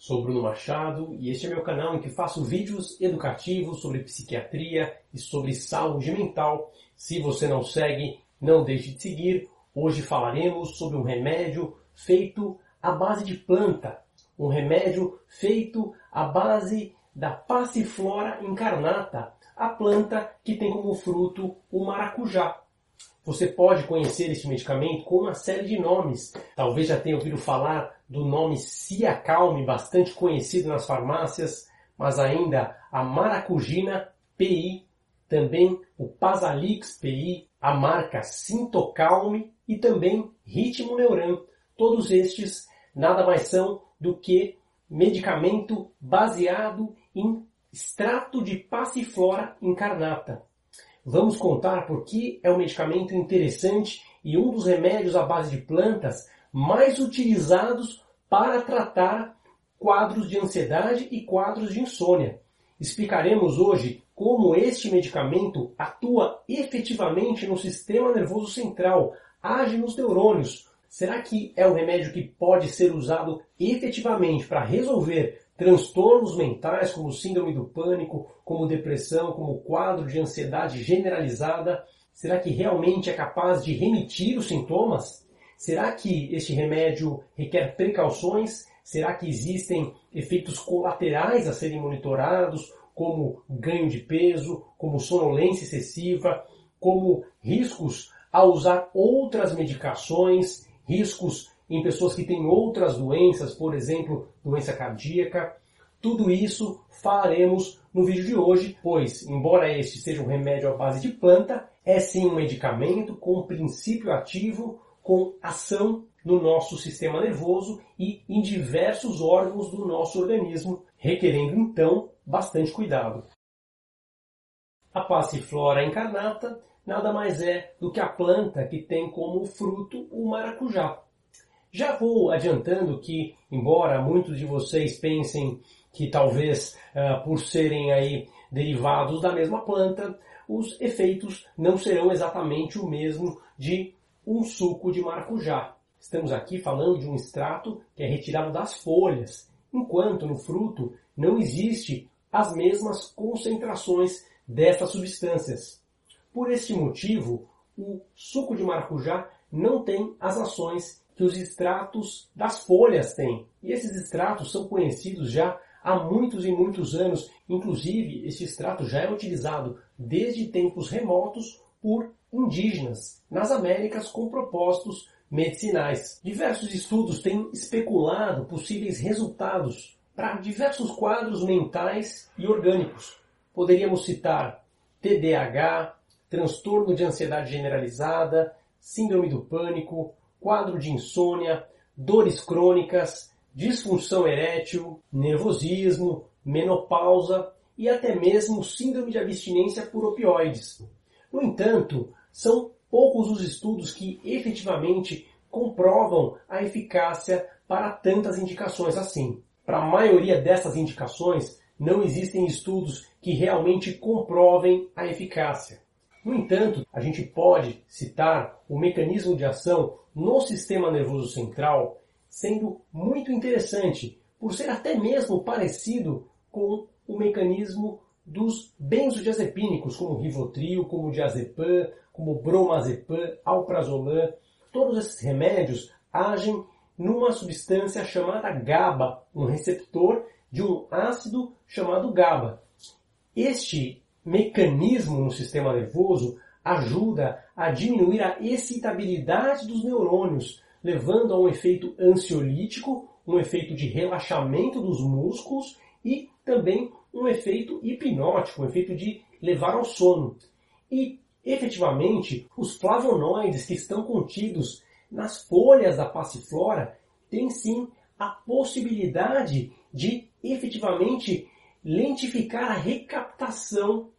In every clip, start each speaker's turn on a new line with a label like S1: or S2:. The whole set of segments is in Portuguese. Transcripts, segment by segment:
S1: Sou Bruno Machado e este é meu canal em que faço vídeos educativos sobre psiquiatria e sobre saúde mental. Se você não segue, não deixe de seguir. Hoje falaremos sobre um remédio feito à base de planta, um remédio feito à base da Passiflora incarnata, a planta que tem como fruto o maracujá. Você pode conhecer este medicamento com uma série de nomes. Talvez já tenha ouvido falar do nome Ciacalme, bastante conhecido nas farmácias, mas ainda a Maracugina PI, também o Pasalix PI, a marca Sintocalme e também Ritmo Neuran. Todos estes nada mais são do que medicamento baseado em extrato de passiflora incarnata. Vamos contar por que é um medicamento interessante e um dos remédios à base de plantas mais utilizados para tratar quadros de ansiedade e quadros de insônia. Explicaremos hoje como este medicamento atua efetivamente no sistema nervoso central, age nos neurônios. Será que é um remédio que pode ser usado efetivamente para resolver transtornos mentais como síndrome do pânico, como depressão, como quadro de ansiedade generalizada? Será que realmente é capaz de remitir os sintomas? Será que este remédio requer precauções? Será que existem efeitos colaterais a serem monitorados, como ganho de peso, como sonolência excessiva, como riscos ao usar outras medicações, riscos em pessoas que têm outras doenças, por exemplo, doença cardíaca. Tudo isso faremos no vídeo de hoje, pois, embora este seja um remédio à base de planta, é sim um medicamento com princípio ativo, com ação no nosso sistema nervoso e em diversos órgãos do nosso organismo, requerendo então bastante cuidado. A passiflora incarnata nada mais é do que a planta que tem como fruto o maracujá. Já vou adiantando que, embora muitos de vocês pensem que talvez uh, por serem aí derivados da mesma planta, os efeitos não serão exatamente o mesmo de um suco de maracujá. Estamos aqui falando de um extrato que é retirado das folhas, enquanto no fruto não existe as mesmas concentrações dessas substâncias. Por este motivo, o suco de maracujá não tem as ações que os extratos das folhas têm. E esses extratos são conhecidos já há muitos e muitos anos. Inclusive, este extrato já é utilizado desde tempos remotos por indígenas nas Américas com propósitos medicinais. Diversos estudos têm especulado possíveis resultados para diversos quadros mentais e orgânicos. Poderíamos citar TDAH, transtorno de ansiedade generalizada, síndrome do pânico, quadro de insônia, dores crônicas, disfunção erétil, nervosismo, menopausa e até mesmo síndrome de abstinência por opioides. No entanto, são poucos os estudos que efetivamente comprovam a eficácia para tantas indicações assim. Para a maioria dessas indicações, não existem estudos que realmente comprovem a eficácia. No entanto, a gente pode citar o mecanismo de ação no sistema nervoso central sendo muito interessante, por ser até mesmo parecido com o mecanismo dos benzodiazepínicos, como Rivotril, como Diazepam, como Bromazepam, Alprazolam. Todos esses remédios agem numa substância chamada GABA, um receptor de um ácido chamado GABA. Este mecanismo no sistema nervoso ajuda a diminuir a excitabilidade dos neurônios, levando a um efeito ansiolítico, um efeito de relaxamento dos músculos e também um efeito hipnótico, um efeito de levar ao sono. E, efetivamente, os flavonoides que estão contidos nas folhas da passiflora têm sim a possibilidade de efetivamente lentificar a recaptação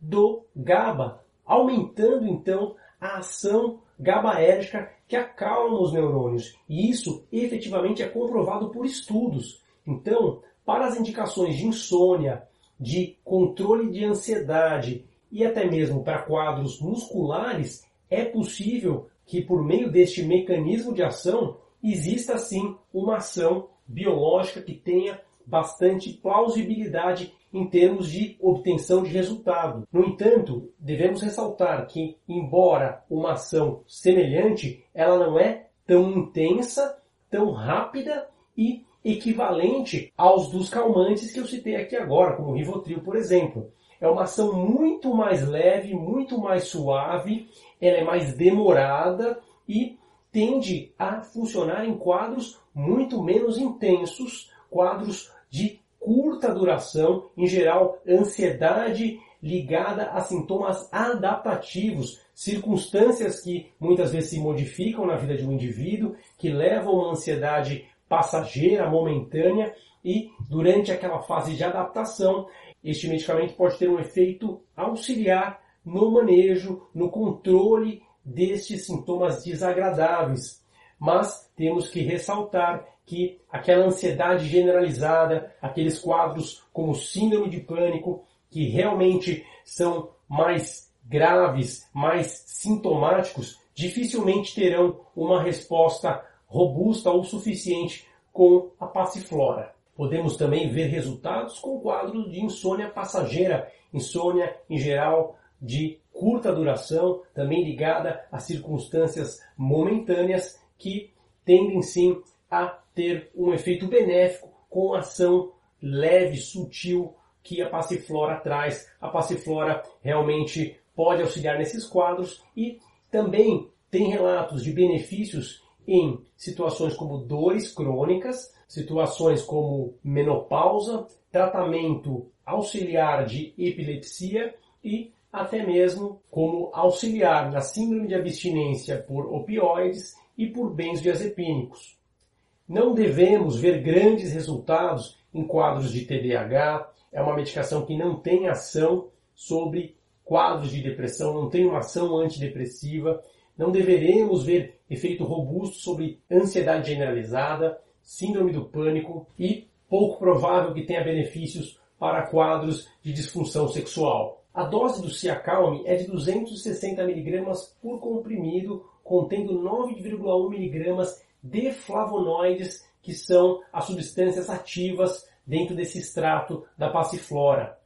S1: do GABA, aumentando então a ação GABAérgica que acalma os neurônios. E isso efetivamente é comprovado por estudos. Então, para as indicações de insônia, de controle de ansiedade e até mesmo para quadros musculares, é possível que por meio deste mecanismo de ação exista sim uma ação biológica que tenha bastante plausibilidade em termos de obtenção de resultado. No entanto, devemos ressaltar que, embora uma ação semelhante, ela não é tão intensa, tão rápida e equivalente aos dos calmantes que eu citei aqui agora, como o Rivotril, por exemplo. É uma ação muito mais leve, muito mais suave, ela é mais demorada e tende a funcionar em quadros muito menos intensos, quadros de curta duração, em geral, ansiedade ligada a sintomas adaptativos, circunstâncias que muitas vezes se modificam na vida de um indivíduo, que levam a uma ansiedade passageira, momentânea, e durante aquela fase de adaptação, este medicamento pode ter um efeito auxiliar no manejo, no controle destes sintomas desagradáveis. Mas temos que ressaltar que aquela ansiedade generalizada, aqueles quadros como síndrome de pânico, que realmente são mais graves, mais sintomáticos, dificilmente terão uma resposta robusta ou suficiente com a passiflora. Podemos também ver resultados com quadros de insônia passageira, insônia em geral de curta duração, também ligada a circunstâncias momentâneas que tendem sim a ter um efeito benéfico com ação leve, sutil que a passiflora traz. A passiflora realmente pode auxiliar nesses quadros e também tem relatos de benefícios em situações como dores crônicas, situações como menopausa, tratamento auxiliar de epilepsia e até mesmo como auxiliar na síndrome de abstinência por opioides e por benzodiazepínicos. Não devemos ver grandes resultados em quadros de TDAH, é uma medicação que não tem ação sobre quadros de depressão, não tem uma ação antidepressiva, não deveremos ver efeito robusto sobre ansiedade generalizada, síndrome do pânico e pouco provável que tenha benefícios para quadros de disfunção sexual. A dose do Ciacalme é de 260 mg por comprimido, contendo 9,1 mg de flavonoides, que são as substâncias ativas dentro desse extrato da passiflora.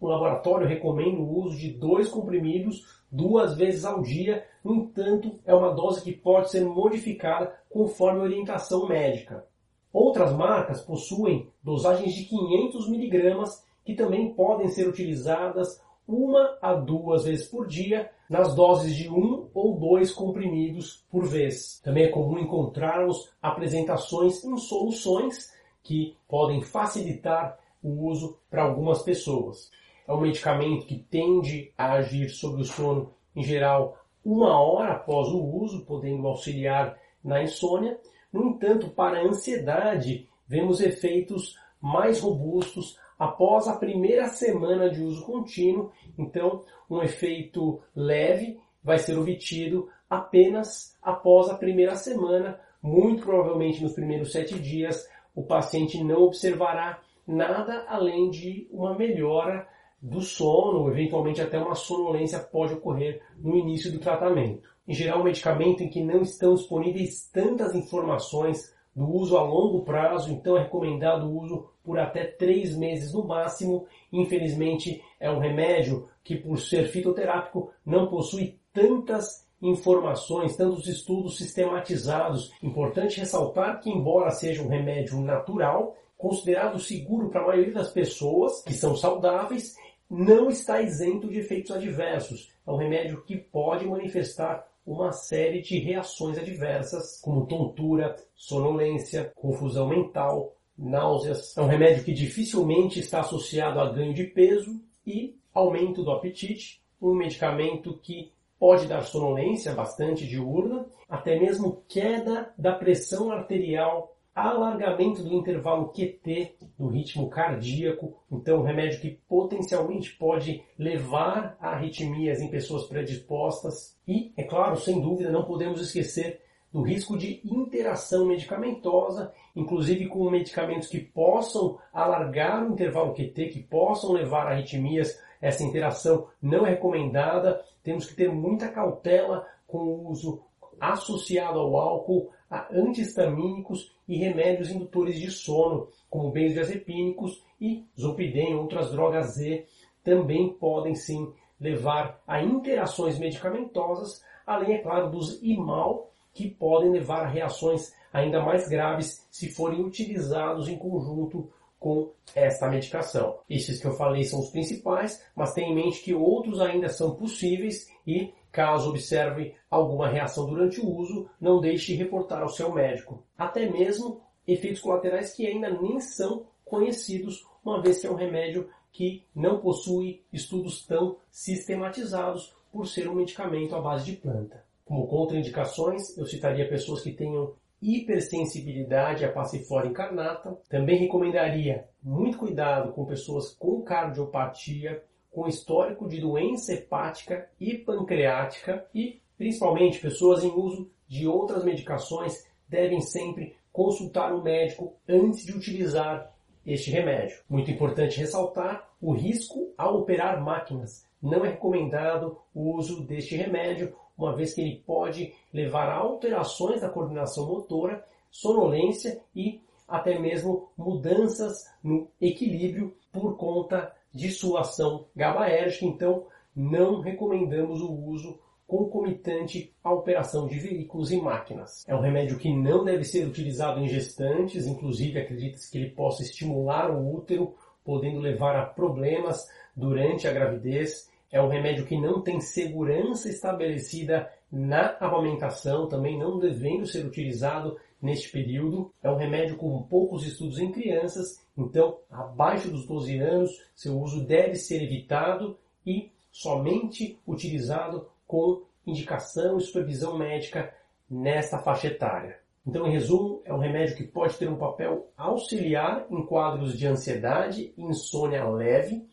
S1: O laboratório recomenda o uso de dois comprimidos duas vezes ao dia, no entanto, é uma dose que pode ser modificada conforme orientação médica. Outras marcas possuem dosagens de 500 mg que também podem ser utilizadas uma a duas vezes por dia nas doses de um ou dois comprimidos por vez. Também é comum encontrarmos apresentações em soluções que podem facilitar o uso para algumas pessoas. É um medicamento que tende a agir sobre o sono, em geral, uma hora após o uso, podendo auxiliar na insônia. No entanto, para a ansiedade, vemos efeitos mais robustos após a primeira semana de uso contínuo. Então, um efeito leve vai ser obtido apenas após a primeira semana. Muito provavelmente nos primeiros sete dias, o paciente não observará nada além de uma melhora do sono, eventualmente até uma sonolência pode ocorrer no início do tratamento. Em geral, um medicamento em que não estão disponíveis tantas informações do uso a longo prazo, então é recomendado o uso por até três meses no máximo. Infelizmente, é um remédio que, por ser fitoterápico, não possui tantas informações, tantos estudos sistematizados. Importante ressaltar que, embora seja um remédio natural, considerado seguro para a maioria das pessoas que são saudáveis, não está isento de efeitos adversos. É um remédio que pode manifestar uma série de reações adversas, como tontura, sonolência, confusão mental, náuseas. É um remédio que dificilmente está associado a ganho de peso e aumento do apetite. Um medicamento que pode dar sonolência bastante diurna, até mesmo queda da pressão arterial alargamento do intervalo QT do ritmo cardíaco, então um remédio que potencialmente pode levar a arritmias em pessoas predispostas e, é claro, sem dúvida, não podemos esquecer do risco de interação medicamentosa, inclusive com medicamentos que possam alargar o intervalo QT, que possam levar a arritmias. Essa interação não é recomendada. Temos que ter muita cautela com o uso associado ao álcool, a antihistamínicos e remédios indutores de sono, como benzodiazepínicos e zolpidem, outras drogas Z, também podem sim levar a interações medicamentosas, além, é claro, dos IMAL, que podem levar a reações ainda mais graves se forem utilizados em conjunto com esta medicação. Esses que eu falei são os principais, mas tenha em mente que outros ainda são possíveis e, caso observe alguma reação durante o uso, não deixe de reportar ao seu médico. Até mesmo efeitos colaterais que ainda nem são conhecidos, uma vez que é um remédio que não possui estudos tão sistematizados por ser um medicamento à base de planta. Como contraindicações, eu citaria pessoas que tenham hipersensibilidade à passiflora incarnata. Também recomendaria muito cuidado com pessoas com cardiopatia, com histórico de doença hepática e pancreática e principalmente pessoas em uso de outras medicações devem sempre consultar o médico antes de utilizar este remédio. Muito importante ressaltar o risco ao operar máquinas. Não é recomendado o uso deste remédio uma vez que ele pode levar a alterações da coordenação motora, sonolência e até mesmo mudanças no equilíbrio por conta de sua ação GABAérgica. Então, não recomendamos o uso concomitante à operação de veículos e máquinas. É um remédio que não deve ser utilizado em gestantes, inclusive acredita-se que ele possa estimular o útero, podendo levar a problemas durante a gravidez é um remédio que não tem segurança estabelecida na amamentação, também não devendo ser utilizado neste período. É um remédio com poucos estudos em crianças, então abaixo dos 12 anos seu uso deve ser evitado e somente utilizado com indicação e supervisão médica nesta faixa etária. Então, em resumo, é um remédio que pode ter um papel auxiliar em quadros de ansiedade e insônia leve,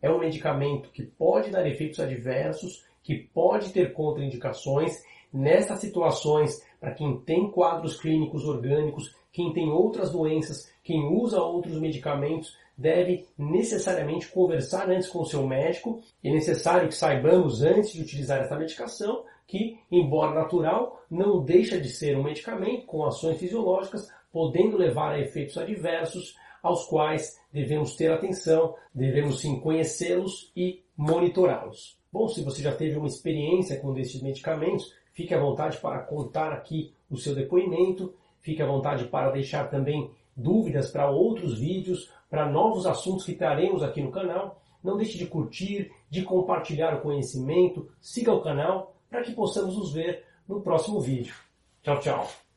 S1: é um medicamento que pode dar efeitos adversos, que pode ter contraindicações. Nessas situações, para quem tem quadros clínicos orgânicos, quem tem outras doenças, quem usa outros medicamentos, deve necessariamente conversar antes com o seu médico. É necessário que saibamos antes de utilizar essa medicação que, embora natural, não deixa de ser um medicamento com ações fisiológicas, podendo levar a efeitos adversos aos quais devemos ter atenção, devemos sim conhecê-los e monitorá-los. Bom, se você já teve uma experiência com destes medicamentos, fique à vontade para contar aqui o seu depoimento, fique à vontade para deixar também dúvidas para outros vídeos, para novos assuntos que traremos aqui no canal. Não deixe de curtir, de compartilhar o conhecimento, siga o canal para que possamos nos ver no próximo vídeo. Tchau, tchau!